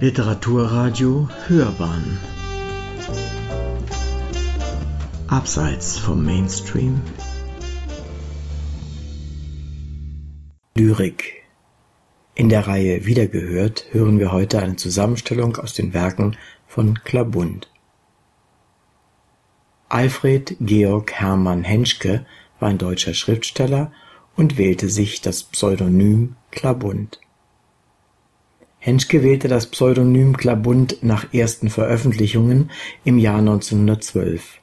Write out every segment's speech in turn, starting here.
Literaturradio Hörbahn Abseits vom Mainstream Lyrik In der Reihe Wiedergehört hören wir heute eine Zusammenstellung aus den Werken von Klabund. Alfred Georg Hermann Henschke war ein deutscher Schriftsteller und wählte sich das Pseudonym Klabund. Henschke wählte das Pseudonym Klabund nach ersten Veröffentlichungen im Jahr 1912.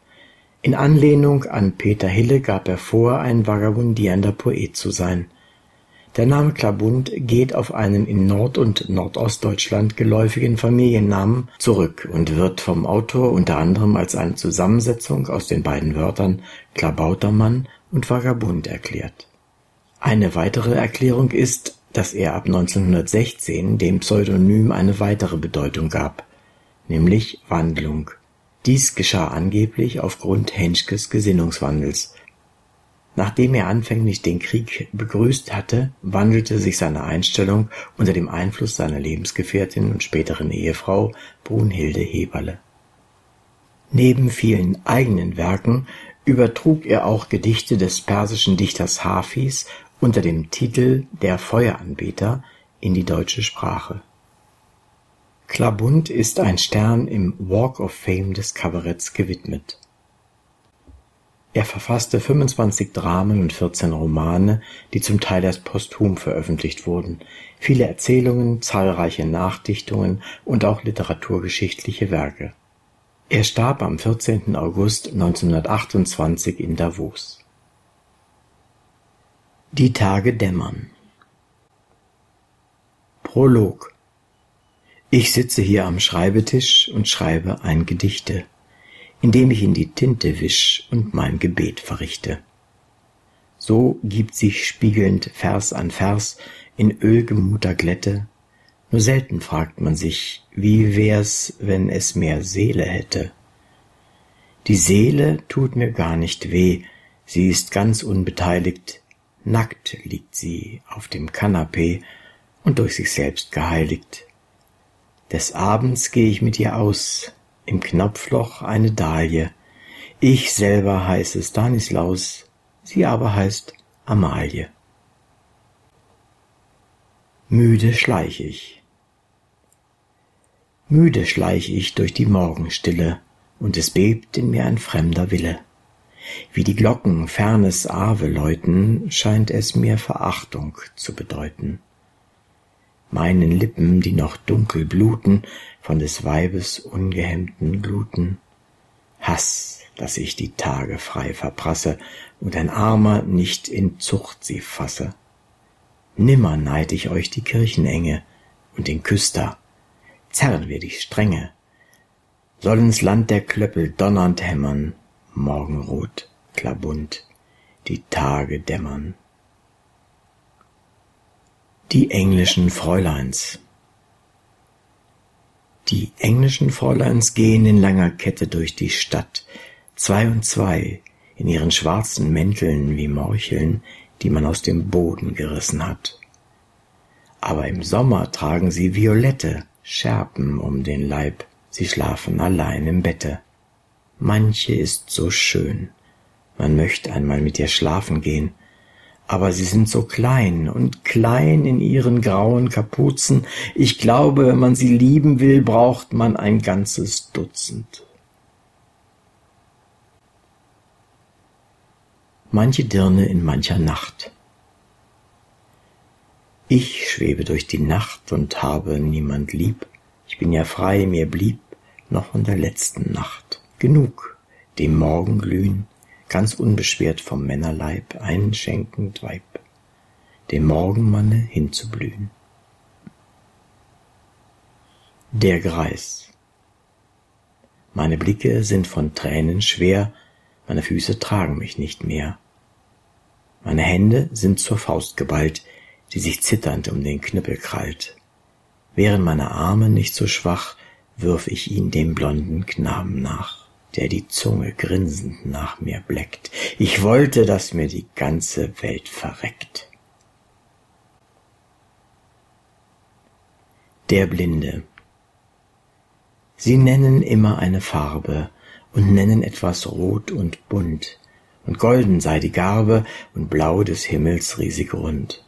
In Anlehnung an Peter Hille gab er vor, ein vagabundierender Poet zu sein. Der Name Klabund geht auf einen in Nord- und Nordostdeutschland geläufigen Familiennamen zurück und wird vom Autor unter anderem als eine Zusammensetzung aus den beiden Wörtern Klabautermann und Vagabund erklärt. Eine weitere Erklärung ist dass er ab 1916 dem Pseudonym eine weitere Bedeutung gab, nämlich Wandlung. Dies geschah angeblich aufgrund Henschkes Gesinnungswandels. Nachdem er anfänglich den Krieg begrüßt hatte, wandelte sich seine Einstellung unter dem Einfluss seiner Lebensgefährtin und späteren Ehefrau Brunhilde Heberle. Neben vielen eigenen Werken übertrug er auch Gedichte des persischen Dichters Hafis unter dem Titel Der Feueranbeter in die deutsche Sprache. Klabund ist ein Stern im Walk of Fame des Kabaretts gewidmet. Er verfasste 25 Dramen und 14 Romane, die zum Teil erst posthum veröffentlicht wurden, viele Erzählungen, zahlreiche Nachdichtungen und auch literaturgeschichtliche Werke. Er starb am 14. August 1928 in Davos die Tage dämmern. Prolog Ich sitze hier am Schreibetisch und schreibe ein Gedichte, indem ich in die Tinte wisch und mein Gebet verrichte. So gibt sich spiegelnd Vers an Vers in ölgemuter Glätte, nur selten fragt man sich, wie wär's, wenn es mehr Seele hätte. Die Seele tut mir gar nicht weh, sie ist ganz unbeteiligt, Nackt liegt sie auf dem Kanapee und durch sich selbst geheiligt. Des Abends geh ich mit ihr aus, im Knopfloch eine Dahlie. Ich selber heiße Stanislaus, sie aber heißt Amalie. Müde schleich ich. Müde schleich ich durch die Morgenstille, und es bebt in mir ein fremder Wille. Wie die Glocken fernes Ave läuten, scheint es mir Verachtung zu bedeuten. Meinen Lippen, die noch dunkel bluten von des Weibes ungehemmten Gluten, Hass, dass ich die Tage frei verprasse und ein Armer nicht in Zucht sie fasse. Nimmer neid ich euch die Kirchenenge und den Küster, zerren wir die Strenge, sollen's Land der Klöppel donnernd hämmern, Morgenrot, klabund, die Tage dämmern. Die englischen Fräuleins Die englischen Fräuleins gehen in langer Kette durch die Stadt, zwei und zwei, in ihren schwarzen Mänteln wie Morcheln, die man aus dem Boden gerissen hat. Aber im Sommer tragen sie Violette, Schärpen um den Leib, sie schlafen allein im Bette. Manche ist so schön, man möchte einmal mit ihr schlafen gehen, aber sie sind so klein und klein in ihren grauen Kapuzen. Ich glaube, wenn man sie lieben will, braucht man ein ganzes Dutzend. Manche Dirne in mancher Nacht. Ich schwebe durch die Nacht und habe niemand lieb. Ich bin ja frei, mir blieb noch von der letzten Nacht genug dem Morgenglühen, ganz unbeschwert vom Männerleib einschenkend Weib, dem Morgenmanne hinzublühen. Der Greis Meine Blicke sind von Tränen schwer, meine Füße tragen mich nicht mehr. Meine Hände sind zur Faust geballt, die sich zitternd um den Knüppel krallt. Wären meine Arme nicht so schwach, würf ich ihn dem blonden Knaben nach der die Zunge grinsend nach mir bleckt. Ich wollte, dass mir die ganze Welt verreckt. Der Blinde. Sie nennen immer eine Farbe und nennen etwas rot und bunt, und golden sei die Garbe und blau des Himmels riesig rund.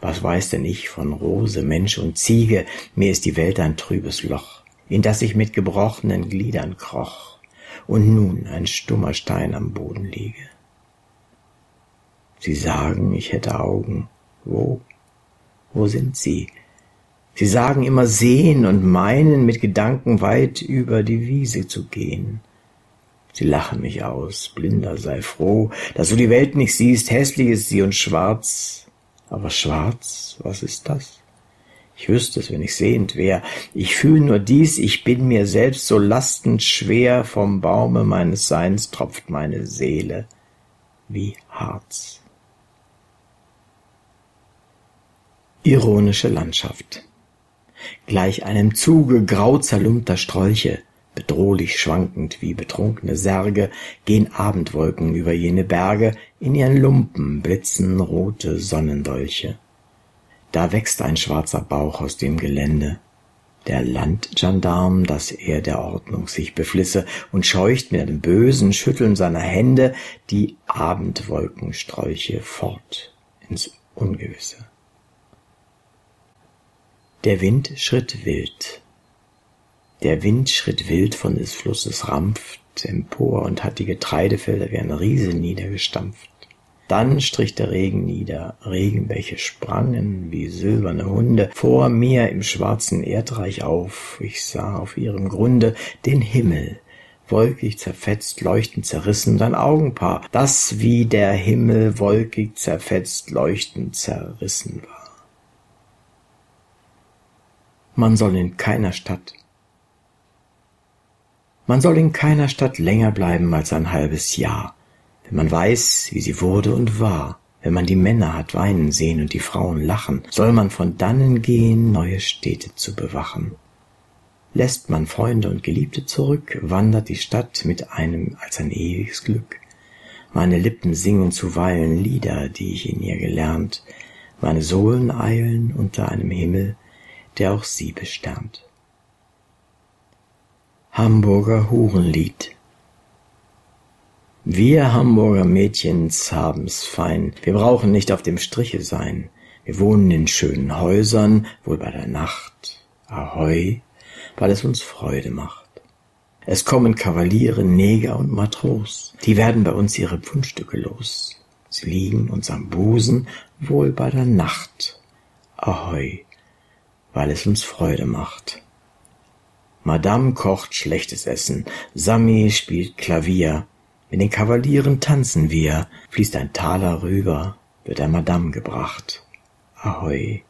Was weiß denn ich von Rose, Mensch und Ziege, mir ist die Welt ein trübes Loch, in das ich mit gebrochenen Gliedern kroch und nun ein stummer Stein am Boden liege. Sie sagen, ich hätte Augen. Wo? Wo sind sie? Sie sagen immer sehen und meinen, mit Gedanken weit über die Wiese zu gehen. Sie lachen mich aus, blinder sei froh, dass du die Welt nicht siehst, hässlich ist sie und schwarz. Aber schwarz, was ist das? Ich wüsste es, wenn ich sehend wär. Ich fühl nur dies, ich bin mir selbst so lastend schwer, vom Baume meines Seins tropft meine Seele wie Harz. Ironische Landschaft. Gleich einem Zuge grau zerlumpter Sträuche, bedrohlich schwankend wie betrunkene Särge, gehen Abendwolken über jene Berge, in ihren Lumpen blitzen rote Sonnendolche. Da wächst ein schwarzer Bauch aus dem Gelände, der Landgendarm, dass er der Ordnung sich beflisse und scheucht mit einem bösen Schütteln seiner Hände die Abendwolkensträuche fort ins Ungewisse. Der Wind schritt wild. Der Wind schritt wild von des Flusses Rampft empor und hat die Getreidefelder wie ein Riese niedergestampft. Dann strich der Regen nieder, Regenbäche sprangen wie silberne Hunde vor mir im schwarzen Erdreich auf. Ich sah auf ihrem Grunde den Himmel, wolkig zerfetzt, leuchtend zerrissen, dein Augenpaar, das wie der Himmel wolkig zerfetzt, leuchtend zerrissen war. Man soll in keiner Stadt man soll in keiner Stadt länger bleiben als ein halbes Jahr, wenn man weiß, wie sie wurde und war, wenn man die Männer hat weinen sehen und die Frauen lachen, soll man von dannen gehen, neue Städte zu bewachen. Lässt man Freunde und Geliebte zurück, wandert die Stadt mit einem als ein ewiges Glück. Meine Lippen singen zuweilen Lieder, die ich in ihr gelernt, meine Sohlen eilen unter einem Himmel, der auch sie besternt. Hamburger Hurenlied Wir Hamburger Mädchens haben's fein, wir brauchen nicht auf dem Striche sein, wir wohnen in schönen Häusern, wohl bei der Nacht, ahoi, weil es uns Freude macht. Es kommen Kavaliere, Neger und Matros, die werden bei uns ihre Pfundstücke los. Sie liegen uns am Busen, wohl bei der Nacht, ahoi, weil es uns Freude macht. Madame kocht schlechtes Essen, Sami spielt Klavier, mit den Kavalieren tanzen wir, fließt ein Taler rüber, wird der Madame gebracht. Ahoi,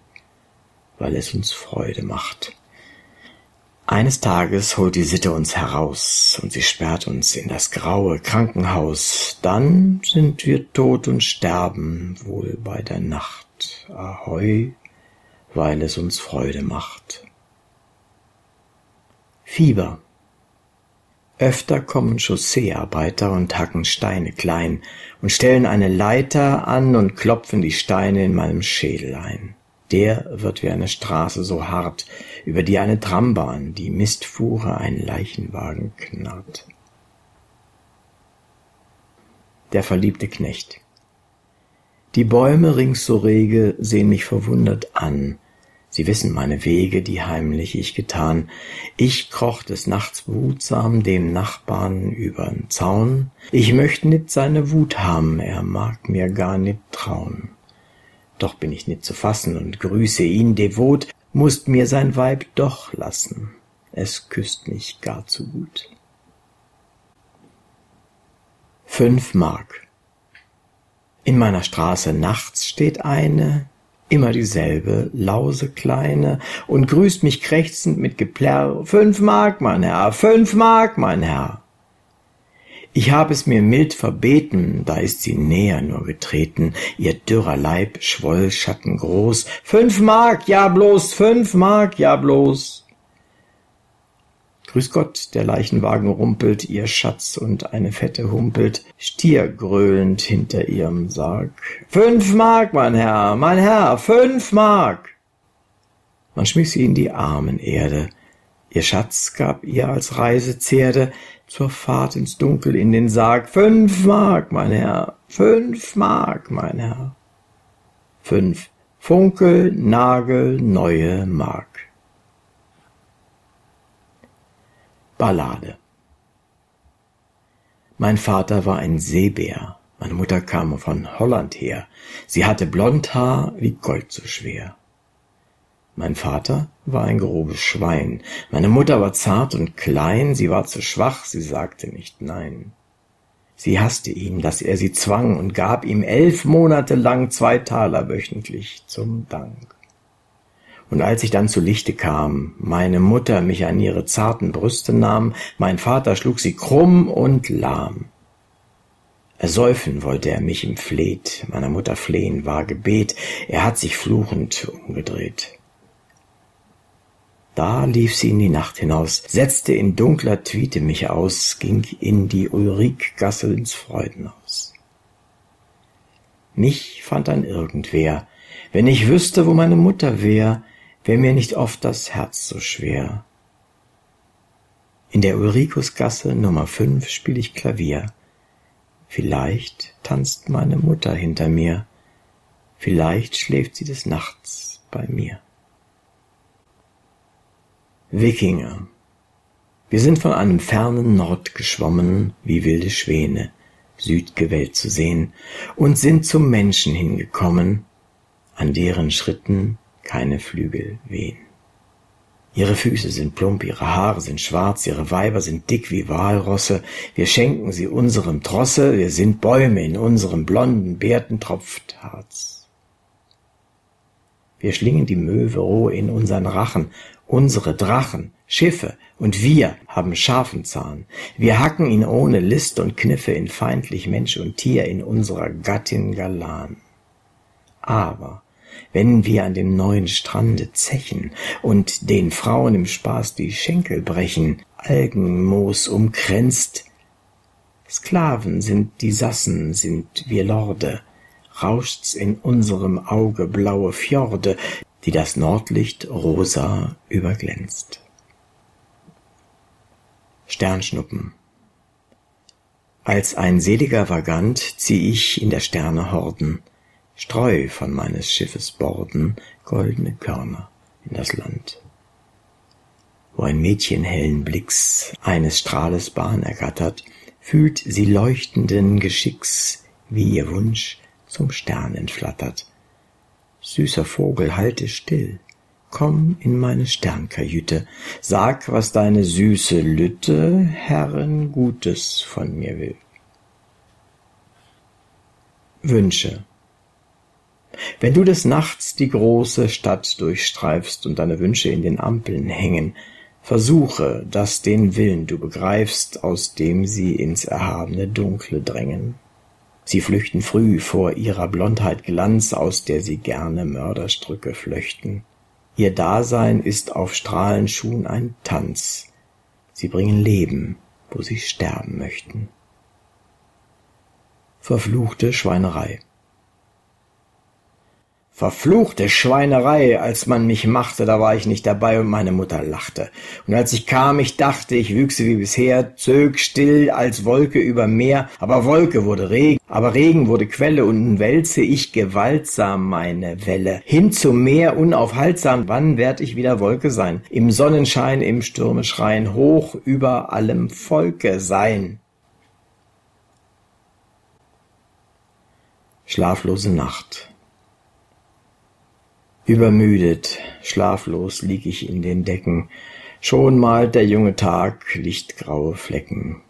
weil es uns Freude macht. Eines Tages holt die Sitte uns heraus und sie sperrt uns in das graue Krankenhaus. Dann sind wir tot und sterben wohl bei der Nacht. Ahoi, weil es uns Freude macht. Fieber. Öfter kommen Chausseearbeiter und hacken Steine klein und stellen eine Leiter an und klopfen die Steine in meinem Schädel ein. Der wird wie eine Straße so hart, über die eine Trambahn, die Mistfuhre, ein Leichenwagen knarrt. Der verliebte Knecht. Die Bäume rings so rege sehen mich verwundert an. Sie wissen meine Wege, die heimlich ich getan. Ich kroch des Nachts behutsam dem Nachbarn übern Zaun. Ich möcht nit seine Wut haben, er mag mir gar nit trauen. Doch bin ich nit zu fassen und grüße ihn devot, musst mir sein Weib doch lassen. Es küsst mich gar zu gut. Fünf Mark. In meiner Straße nachts steht eine, immer dieselbe, lause Kleine, und grüßt mich krächzend mit Geplärr, fünf Mark, mein Herr, fünf Mark, mein Herr. Ich hab es mir mild verbeten, da ist sie näher nur getreten, ihr dürrer Leib schwoll schattengroß, fünf Mark, ja bloß, fünf Mark, ja bloß. Grüß Gott, der Leichenwagen rumpelt, ihr Schatz und eine Fette humpelt, Stier gröhlend hinter ihrem Sarg. Fünf Mark, mein Herr, mein Herr, fünf Mark! Man schmiss sie in die armen Erde, Ihr Schatz gab ihr als Reisezerde zur Fahrt ins Dunkel in den Sarg fünf Mark, mein Herr, fünf Mark, mein Herr. Fünf Funkel, Nagel, neue Mark. Ballade Mein Vater war ein Seebär, meine Mutter kam von Holland her. Sie hatte blond Haar wie Gold so schwer. Mein Vater war ein grobes Schwein, meine Mutter war zart und klein, sie war zu schwach, sie sagte nicht nein. Sie hasste ihn, dass er sie zwang und gab ihm elf Monate lang zwei Taler wöchentlich zum Dank. Und als ich dann zu Lichte kam, meine Mutter mich an ihre zarten Brüste nahm, mein Vater schlug sie krumm und lahm. Ersäufen wollte er mich im Fleht, meiner Mutter flehen war Gebet, er hat sich fluchend umgedreht. Da lief sie in die Nacht hinaus, setzte in dunkler Twiete mich aus, ging in die Ulrikgasse ins Freudenhaus. Mich fand dann irgendwer, wenn ich wüsste, wo meine Mutter wär, wär mir nicht oft das Herz so schwer. In der Ulrikusgasse Nummer fünf spiel ich Klavier. Vielleicht tanzt meine Mutter hinter mir, vielleicht schläft sie des Nachts bei mir. Wikinger. Wir sind von einem fernen Nord geschwommen, wie wilde Schwäne, Südgewelt zu sehen, und sind zum Menschen hingekommen, an deren Schritten keine Flügel wehen. Ihre Füße sind plump, ihre Haare sind schwarz, ihre Weiber sind dick wie Walrosse, wir schenken sie unserem Trosse, wir sind Bäume in unserem blonden Bärten tropft Harz. Wir schlingen die Möwe roh in unseren Rachen Unsere Drachen, Schiffe und wir haben scharfen Zahn. Wir hacken ihn ohne List und Kniffe in feindlich Mensch und Tier in unserer Gattin Galan. Aber wenn wir an dem neuen Strande zechen und den Frauen im Spaß die Schenkel brechen, Algenmoos umkränzt, Sklaven sind die Sassen, sind wir Lorde, rauscht's in unserem Auge blaue Fjorde, die das Nordlicht rosa überglänzt. Sternschnuppen. Als ein seliger Vagant zieh ich in der Sterne Horden, streu von meines Schiffes Borden goldene Körner in das Land. Wo ein Mädchen hellen Blicks eines Strahles Bahn ergattert, fühlt sie leuchtenden Geschicks, wie ihr Wunsch zum Stern entflattert, Süßer Vogel, halte still, komm in meine Sternkajüte, sag, was deine süße Lütte Herren Gutes von mir will. Wünsche. Wenn du des Nachts die große Stadt durchstreifst und deine Wünsche in den Ampeln hängen, versuche, dass den Willen du begreifst, aus dem sie ins erhabene Dunkle drängen. Sie flüchten früh vor ihrer Blondheit Glanz, aus der sie gerne Mörderstrücke flöchten. Ihr Dasein ist auf Strahlenschuhen ein Tanz. Sie bringen Leben, wo sie sterben möchten. Verfluchte Schweinerei. Verfluchte Schweinerei, als man mich machte, da war ich nicht dabei und meine Mutter lachte. Und als ich kam, ich dachte, ich wüchse wie bisher, zög still als Wolke über Meer, aber Wolke wurde Regen, aber Regen wurde Quelle und nun wälze ich gewaltsam meine Welle. Hin zum Meer unaufhaltsam, wann werd ich wieder Wolke sein? Im Sonnenschein, im Stürme schreien, hoch über allem Volke sein. Schlaflose Nacht Übermüdet, schlaflos lieg ich in den Decken, schon malt der junge Tag lichtgraue Flecken.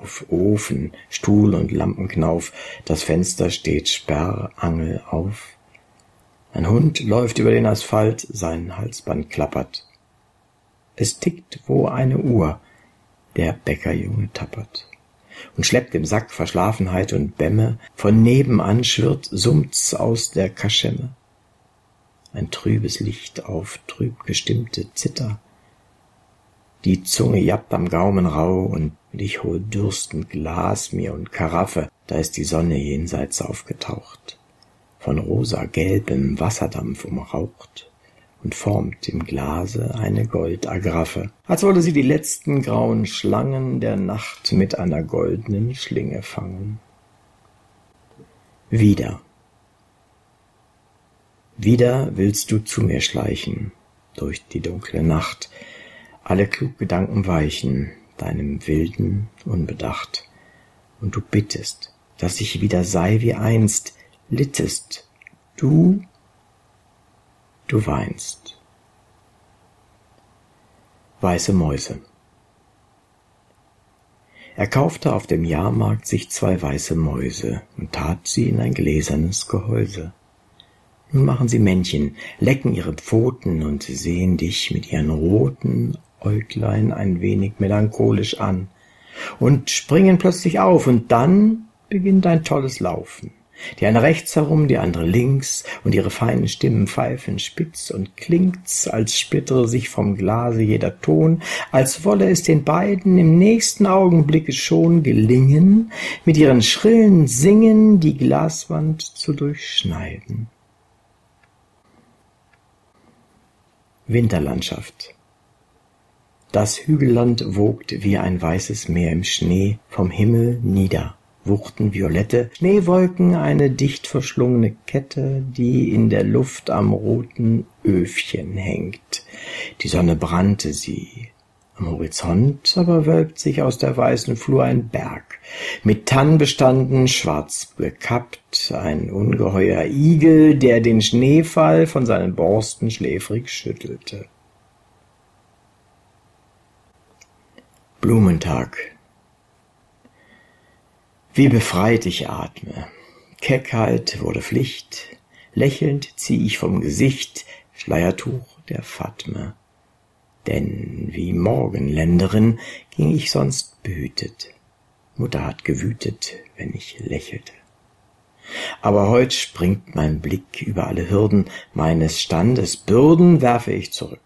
Auf Ofen, Stuhl und Lampenknauf, das Fenster steht sperrangel auf. Ein Hund läuft über den Asphalt, sein Halsband klappert. Es tickt wo eine Uhr, der Bäckerjunge tappert und schleppt im Sack Verschlafenheit und Bämme, von nebenan schwirrt, summt's aus der Kaschemme ein trübes Licht auf trüb gestimmte Zither. Die Zunge jappt am Gaumen rau und ich hol dürstend Glas mir und Karaffe, da ist die Sonne jenseits aufgetaucht, von rosa gelbem Wasserdampf umraucht, und formt im Glase eine Goldagraffe, als wolle sie die letzten grauen Schlangen der Nacht mit einer goldenen Schlinge fangen. Wieder. Wieder willst du zu mir schleichen, durch die dunkle Nacht, alle Kluggedanken weichen, deinem Wilden unbedacht, und du bittest, dass ich wieder sei wie einst, littest, du du weinst. Weiße Mäuse. Er kaufte auf dem Jahrmarkt sich zwei weiße Mäuse und tat sie in ein gläsernes Gehäuse. Nun machen sie Männchen, lecken ihre Pfoten und sehen dich mit ihren roten Äuglein ein wenig melancholisch an und springen plötzlich auf und dann beginnt ein tolles Laufen. Die eine rechts herum, die andere links, und ihre feinen Stimmen pfeifen spitz und klingt's, als splittere sich vom Glase jeder Ton, als wolle es den beiden im nächsten Augenblicke schon gelingen, mit ihren schrillen Singen die Glaswand zu durchschneiden. Winterlandschaft Das Hügelland wogt wie ein weißes Meer im Schnee vom Himmel nieder wuchten violette Schneewolken eine dicht verschlungene Kette, die in der Luft am roten Öfchen hängt. Die Sonne brannte sie. Am Horizont aber wölbt sich aus der weißen Flur ein Berg, mit Tannen bestanden, schwarz bekappt, ein ungeheuer Igel, der den Schneefall von seinen Borsten schläfrig schüttelte. Blumentag wie befreit ich atme. Keckheit wurde Pflicht, lächelnd zieh ich vom Gesicht Schleiertuch der Fatme. Denn wie Morgenländerin ging ich sonst behütet. Mutter hat gewütet, wenn ich lächelte. Aber heut springt mein Blick über alle Hürden meines Standes, Bürden werfe ich zurück.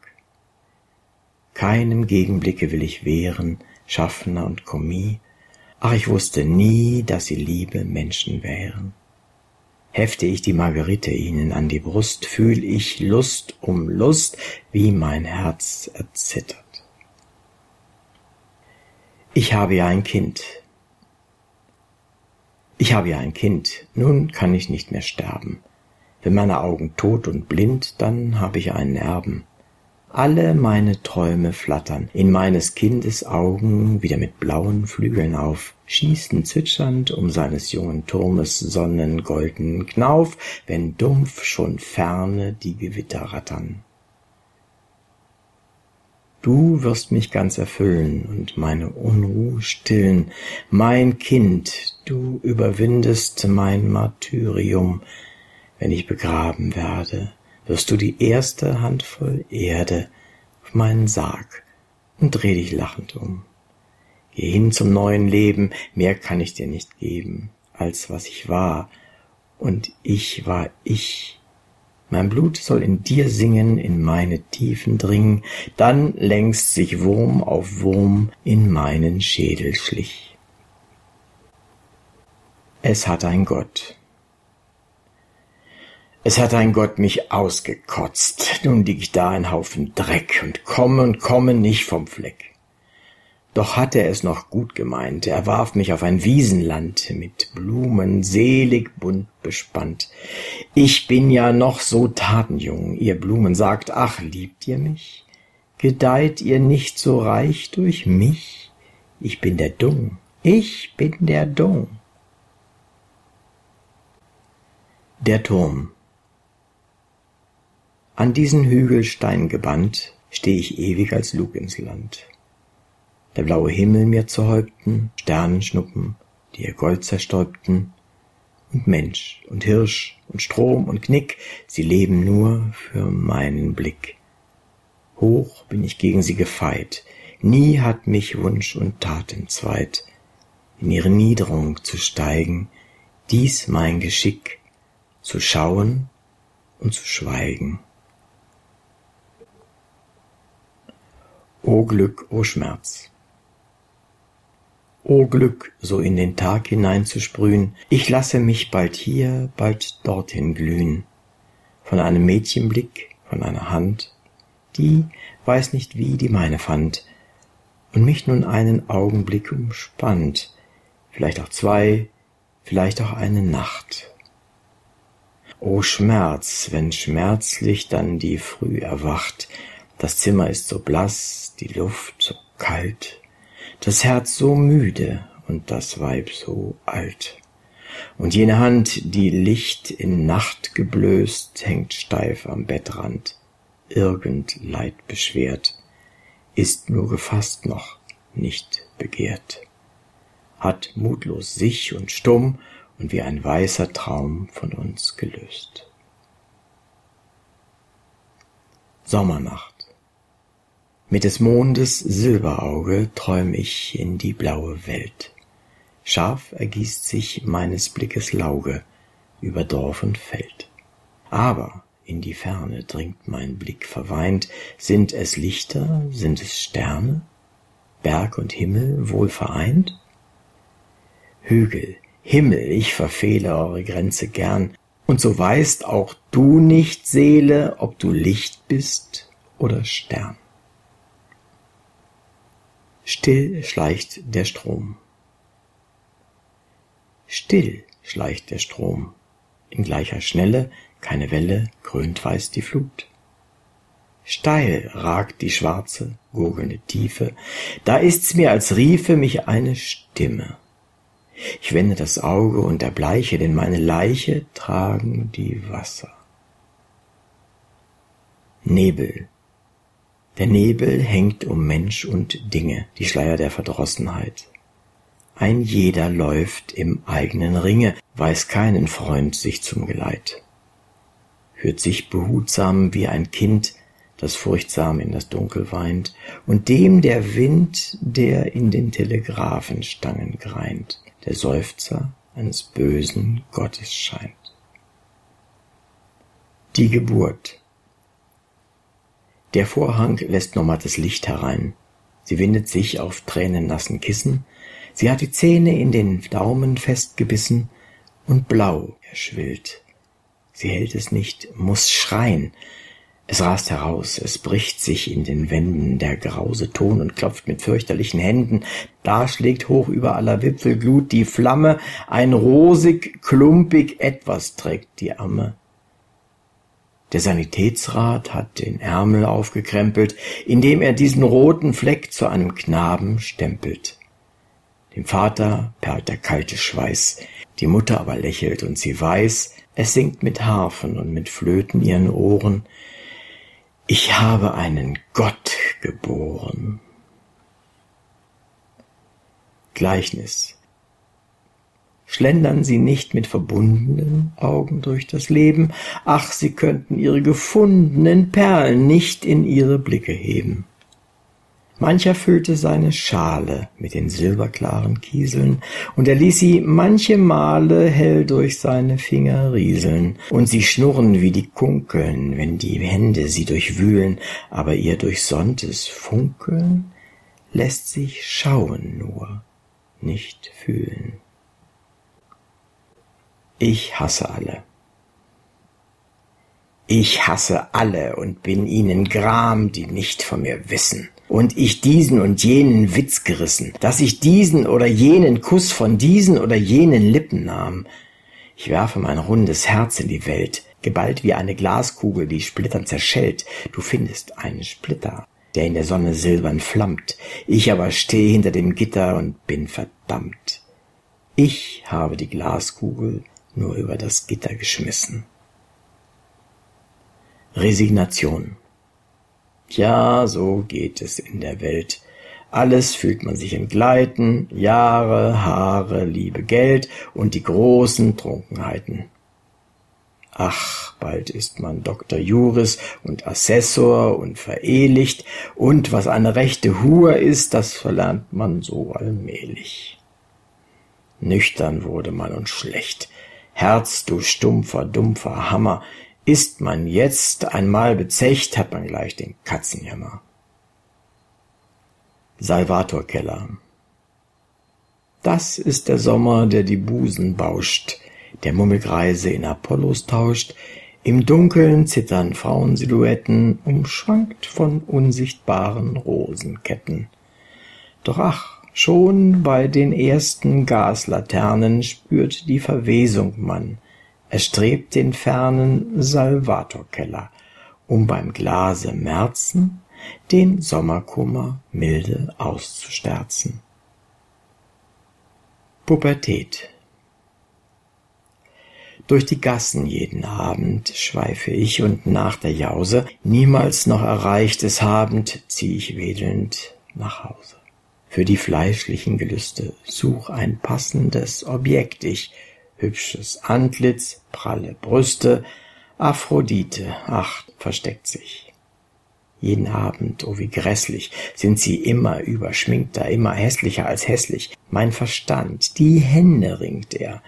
Keinem Gegenblicke will ich wehren, Schaffner und Kommis, Ach, ich wusste nie, dass sie liebe Menschen wären. Hefte ich die Margerite ihnen an die Brust, fühl ich Lust um Lust, wie mein Herz erzittert. Ich habe ja ein Kind. Ich habe ja ein Kind, nun kann ich nicht mehr sterben. Wenn meine Augen tot und blind, dann habe ich einen Erben. Alle meine Träume flattern. In meines Kindes Augen wieder mit blauen Flügeln auf, schießen zwitschernd um seines jungen Turmes sonnengoldenen Knauf, wenn dumpf schon ferne die Gewitter rattern. Du wirst mich ganz erfüllen und meine Unruh stillen, mein Kind, du überwindest mein Martyrium, wenn ich begraben werde wirst du die erste Handvoll Erde auf meinen Sarg und dreh dich lachend um. Geh hin zum neuen Leben, mehr kann ich dir nicht geben, als was ich war, und ich war ich. Mein Blut soll in dir singen, in meine Tiefen dringen, dann längst sich Wurm auf Wurm in meinen Schädel schlich. Es hat ein Gott, es hat ein Gott mich ausgekotzt. Nun lieg ich da ein Haufen Dreck und komme und komme nicht vom Fleck. Doch hat er es noch gut gemeint. Er warf mich auf ein Wiesenland mit Blumen selig bunt bespannt. Ich bin ja noch so tatenjung. Ihr Blumen sagt, ach, liebt ihr mich? Gedeiht ihr nicht so reich durch mich? Ich bin der Dung. Ich bin der Dung. Der Turm an diesen Hügelstein gebannt, steh ich ewig als Lug ins Land. Der blaue Himmel mir zu Häupten, Sternenschnuppen, die ihr Gold zerstäubten, und Mensch und Hirsch und Strom und Knick, sie leben nur für meinen Blick. Hoch bin ich gegen sie gefeit, nie hat mich Wunsch und Tat entzweit, in ihre Niederung zu steigen, dies mein Geschick, zu schauen und zu schweigen. O Glück, o Schmerz. O Glück, so in den Tag hineinzusprühen, ich lasse mich bald hier, bald dorthin glühen. Von einem Mädchenblick, von einer Hand, die weiß nicht wie die meine fand und mich nun einen Augenblick umspannt, vielleicht auch zwei, vielleicht auch eine Nacht. O Schmerz, wenn schmerzlich dann die Früh erwacht, das Zimmer ist so blass, die Luft so kalt, das Herz so müde und das Weib so alt. Und jene Hand, die Licht in Nacht geblößt, hängt steif am Bettrand, irgend Leid beschwert, ist nur gefasst noch, nicht begehrt, hat mutlos sich und stumm und wie ein weißer Traum von uns gelöst. Sommernacht. Mit des Mondes Silberauge träum ich in die blaue Welt. Scharf ergießt sich meines Blickes Lauge über Dorf und Feld. Aber in die Ferne dringt mein Blick verweint, sind es Lichter, sind es Sterne, Berg und Himmel wohl vereint? Hügel, Himmel, ich verfehle eure Grenze gern, und so weißt auch du nicht, Seele, ob du Licht bist oder Stern. Still schleicht der Strom. Still schleicht der Strom, in gleicher Schnelle, keine Welle, krönt weiß die Flut. Steil ragt die schwarze, gurgelnde Tiefe, da ist's mir, als riefe mich eine Stimme. Ich wende das Auge und erbleiche, denn meine Leiche tragen die Wasser. Nebel. Der Nebel hängt um Mensch und Dinge, die Schleier der Verdrossenheit. Ein jeder läuft im eigenen Ringe, weiß keinen Freund sich zum Geleit. Hört sich behutsam wie ein Kind, das furchtsam in das Dunkel weint, und dem der Wind, der in den Telegraphenstangen greint, der Seufzer eines bösen Gottes scheint. Die Geburt. Der Vorhang lässt noch mattes Licht herein. Sie windet sich auf tränennassen Kissen, Sie hat die Zähne in den Daumen festgebissen und blau erschwillt. Sie hält es nicht, muss schreien. Es rast heraus, es bricht sich in den Wänden der grause Ton und klopft mit fürchterlichen Händen. Da schlägt hoch über aller Wipfelglut die Flamme, ein rosig, klumpig etwas trägt die Amme. Der Sanitätsrat hat den Ärmel aufgekrempelt, indem er diesen roten Fleck zu einem Knaben stempelt. Dem Vater perlt der kalte Schweiß, die Mutter aber lächelt und sie weiß, es singt mit Harfen und mit Flöten ihren Ohren, ich habe einen Gott geboren. Gleichnis. Schlendern Sie nicht mit verbundenen Augen durch das Leben, ach, Sie könnten Ihre gefundenen Perlen nicht in Ihre Blicke heben. Mancher füllte seine Schale mit den silberklaren Kieseln, und er ließ sie manche Male hell durch seine Finger rieseln, und sie schnurren wie die Kunkeln, wenn die Hände sie durchwühlen, aber ihr durchsonntes Funkeln lässt sich schauen nur, nicht fühlen. Ich hasse alle. Ich hasse alle und bin ihnen gram, die nicht von mir wissen und ich diesen und jenen Witz gerissen, dass ich diesen oder jenen Kuss von diesen oder jenen Lippen nahm. Ich werfe mein rundes Herz in die Welt, geballt wie eine Glaskugel, die Splittern zerschellt. Du findest einen Splitter, der in der Sonne silbern flammt. Ich aber stehe hinter dem Gitter und bin verdammt. Ich habe die Glaskugel nur über das Gitter geschmissen. Resignation. Ja, so geht es in der Welt. Alles fühlt man sich entgleiten, Jahre, Haare, Liebe, Geld und die großen Trunkenheiten. Ach, bald ist man Doktor Juris und Assessor und verehelicht, und was eine rechte Hur ist, das verlernt man so allmählich. Nüchtern wurde man und schlecht. Herz, du stumpfer, dumpfer Hammer, ist man jetzt einmal bezecht, hat man gleich den Katzenjammer. Salvator Keller Das ist der Sommer, der die Busen bauscht, der Mummelkreise in Apollos tauscht, Im Dunkeln zittern Frauensilhouetten, umschwankt von unsichtbaren Rosenketten. Doch ach, schon bei den ersten Gaslaternen spürt die Verwesung man. Er strebt den fernen Salvatorkeller, um beim Glase Märzen den Sommerkummer milde auszusterzen. Pubertät durch die Gassen jeden Abend schweife ich und nach der Jause, niemals noch erreichtes habend, zieh ich wedelnd nach Hause. Für die fleischlichen Gelüste such ein passendes Objekt ich, hübsches Antlitz, pralle Brüste, Aphrodite, ach, versteckt sich. Jeden Abend, oh wie grässlich, sind sie immer überschminkter, immer hässlicher als hässlich. Mein Verstand, die Hände ringt er,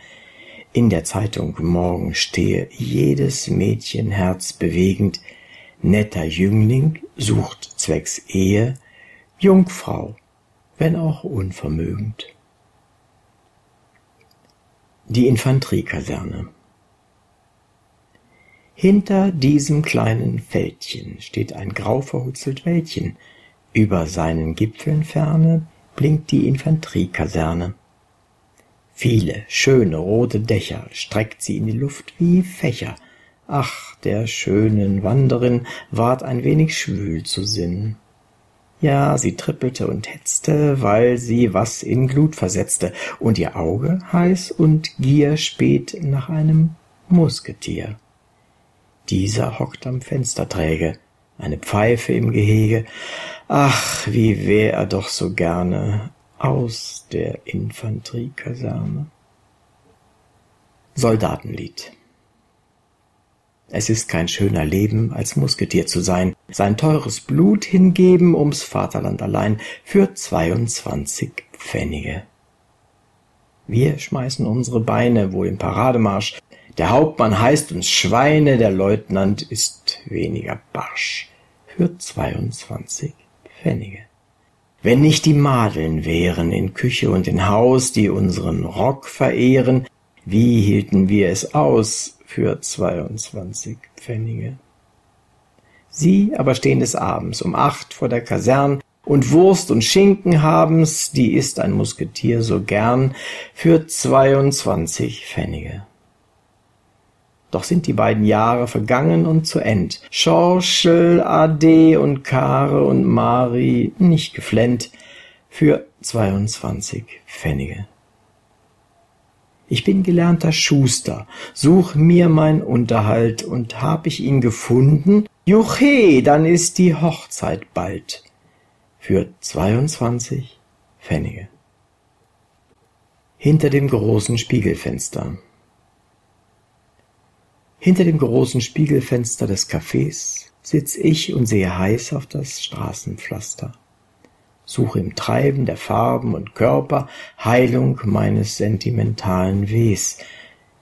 in der Zeitung morgen stehe jedes Mädchenherz bewegend, netter Jüngling sucht zwecks Ehe, Jungfrau, wenn auch unvermögend. Die Infanteriekaserne Hinter diesem kleinen Fältchen steht ein grau verhutzelt Wäldchen, über seinen Gipfeln ferne blinkt die Infanteriekaserne. Viele schöne rote Dächer streckt sie in die Luft wie Fächer. Ach, der schönen Wanderin ward ein wenig schwül zu Sinn. Ja, sie trippelte und hetzte, weil sie was in Glut versetzte, und ihr Auge heiß und Gier späht nach einem Musketier. Dieser hockt am Fensterträge, eine Pfeife im Gehege. Ach, wie wär er doch so gerne aus der Infanteriekaserne. Soldatenlied Es ist kein schöner Leben, als Musketier zu sein, sein teures Blut hingeben ums Vaterland allein für zweiundzwanzig Pfennige. Wir schmeißen unsere Beine wohl im Parademarsch, der Hauptmann heißt uns Schweine, der Leutnant ist weniger barsch für zweiundzwanzig Pfennige. Wenn nicht die Madeln wären in Küche und in Haus, die unseren Rock verehren, wie hielten wir es aus für zweiundzwanzig Pfennige? Sie aber stehen des Abends um acht vor der Kasern und Wurst und Schinken haben's, die isst ein Musketier so gern für zweiundzwanzig Pfennige. Doch sind die beiden Jahre vergangen und zu End. Schorschel, Ade und Kare und Mari nicht geflennt für 22 Pfennige. Ich bin gelernter Schuster, such mir mein Unterhalt und hab ich ihn gefunden, juche, dann ist die Hochzeit bald für 22 Pfennige. Hinter dem großen Spiegelfenster hinter dem großen Spiegelfenster des Cafés sitz ich und sehe heiß auf das Straßenpflaster. Suche im Treiben der Farben und Körper Heilung meines sentimentalen Wehs.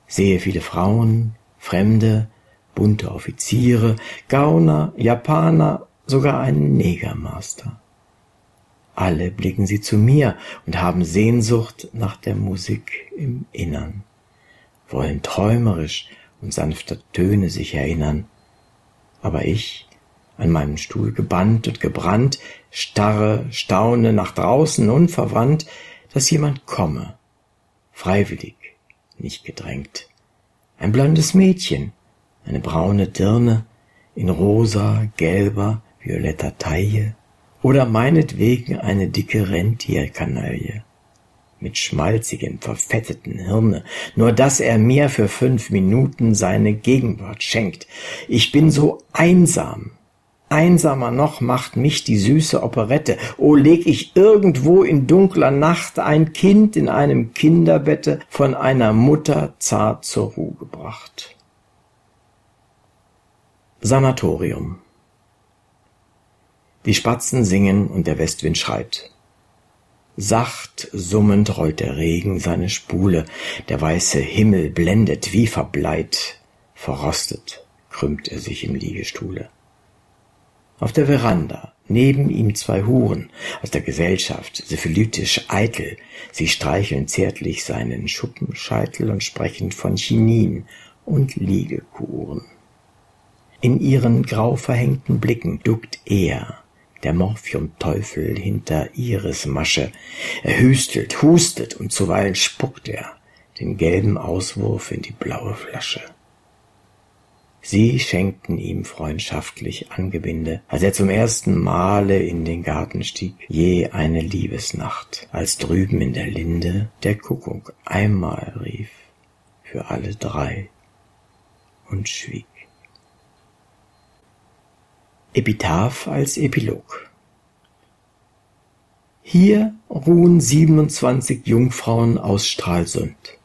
Sehe viele Frauen, Fremde, bunte Offiziere, Gauner, Japaner, sogar einen Negermaster. Alle blicken sie zu mir und haben Sehnsucht nach der Musik im Innern, wollen träumerisch und sanfter Töne sich erinnern. Aber ich, an meinen Stuhl gebannt und gebrannt, starre, staune nach draußen unverwandt, dass jemand komme, freiwillig, nicht gedrängt. Ein blondes Mädchen, eine braune Dirne, in rosa, gelber, violetter Taille, oder meinetwegen eine dicke Rentierkanaille mit schmalzigen, verfetteten Hirne, nur dass er mir für fünf Minuten seine Gegenwart schenkt. Ich bin so einsam. Einsamer noch macht mich die süße Operette. O leg ich irgendwo in dunkler Nacht ein Kind in einem Kinderbette von einer Mutter zart zur Ruhe gebracht. Sanatorium Die Spatzen singen und der Westwind schreit. Sacht summend rollt der Regen seine Spule, der weiße Himmel blendet wie verbleit, verrostet krümmt er sich im Liegestuhle. Auf der Veranda, neben ihm zwei Huren aus der Gesellschaft, syphilitisch eitel, sie streicheln zärtlich seinen Schuppenscheitel und sprechen von Chinin und Liegekuren. In ihren grau verhängten Blicken duckt er, der Morphiumteufel hinter Iris Masche. Er hüstelt, hustet und zuweilen spuckt er den gelben Auswurf in die blaue Flasche. Sie schenkten ihm freundschaftlich Angebinde, als er zum ersten Male in den Garten stieg, je eine Liebesnacht, als drüben in der Linde der Kuckuck einmal rief für alle drei und schwieg. Epitaph als Epilog Hier ruhen 27 Jungfrauen aus Stralsund.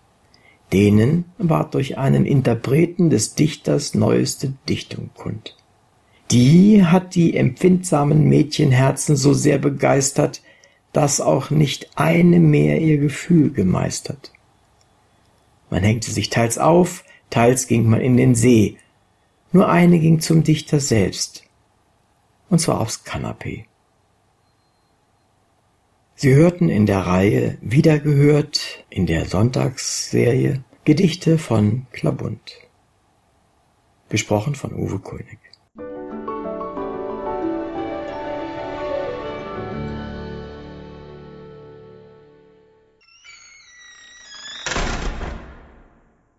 Denen ward durch einen Interpreten des Dichters neueste Dichtung kund. Die hat die empfindsamen Mädchenherzen so sehr begeistert, dass auch nicht eine mehr ihr Gefühl gemeistert. Man hängte sich teils auf, teils ging man in den See. Nur eine ging zum Dichter selbst, und zwar aufs Kanapee. Sie hörten in der Reihe Wiedergehört in der Sonntagsserie Gedichte von Klabund. Gesprochen von Uwe König.